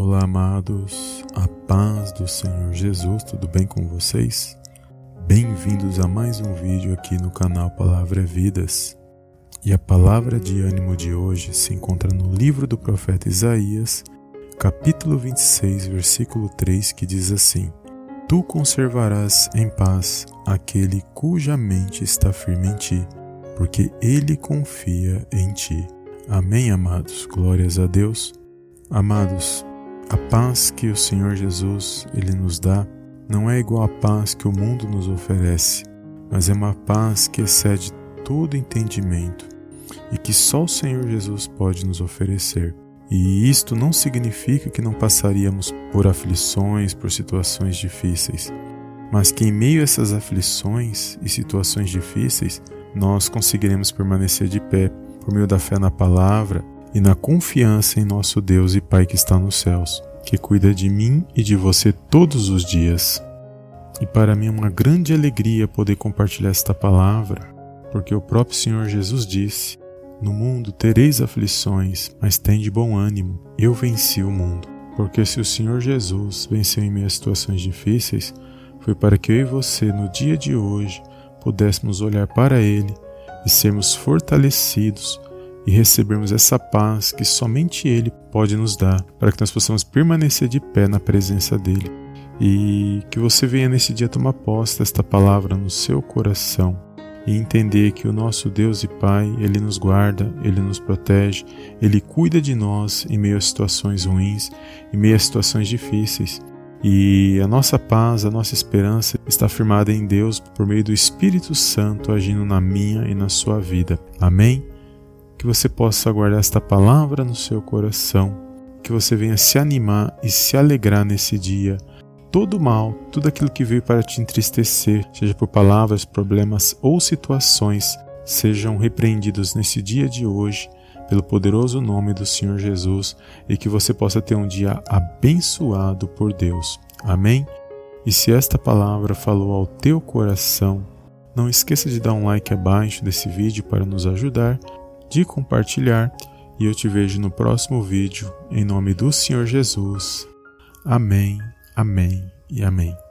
Olá, amados, a paz do Senhor Jesus, tudo bem com vocês? Bem-vindos a mais um vídeo aqui no canal Palavra é Vidas. E a palavra de ânimo de hoje se encontra no livro do profeta Isaías, capítulo 26, versículo 3, que diz assim: Tu conservarás em paz aquele cuja mente está firme em ti, porque ele confia em ti. Amém, amados. Glórias a Deus. Amados, a paz que o Senhor Jesus ele nos dá não é igual à paz que o mundo nos oferece, mas é uma paz que excede todo entendimento e que só o Senhor Jesus pode nos oferecer. E isto não significa que não passaríamos por aflições, por situações difíceis, mas que em meio a essas aflições e situações difíceis, nós conseguiremos permanecer de pé por meio da fé na palavra e na confiança em nosso Deus e Pai que está nos céus, que cuida de mim e de você todos os dias. E para mim é uma grande alegria poder compartilhar esta palavra, porque o próprio Senhor Jesus disse: No mundo tereis aflições, mas tem de bom ânimo, eu venci o mundo. Porque se o Senhor Jesus venceu em a situações difíceis, foi para que eu e você, no dia de hoje, pudéssemos olhar para Ele e sermos fortalecidos e recebermos essa paz que somente Ele pode nos dar, para que nós possamos permanecer de pé na presença dEle. E que você venha nesse dia tomar posse desta palavra no seu coração e entender que o nosso Deus e Pai, Ele nos guarda, Ele nos protege, Ele cuida de nós em meio a situações ruins, em meio a situações difíceis. E a nossa paz, a nossa esperança está firmada em Deus por meio do Espírito Santo agindo na minha e na sua vida. Amém? Que você possa guardar esta palavra no seu coração, que você venha se animar e se alegrar nesse dia. Todo mal, tudo aquilo que veio para te entristecer, seja por palavras, problemas ou situações, sejam repreendidos nesse dia de hoje, pelo poderoso nome do Senhor Jesus, e que você possa ter um dia abençoado por Deus. Amém? E se esta palavra falou ao teu coração, não esqueça de dar um like abaixo desse vídeo para nos ajudar de compartilhar e eu te vejo no próximo vídeo, em nome do Senhor Jesus. Amém, amém e amém.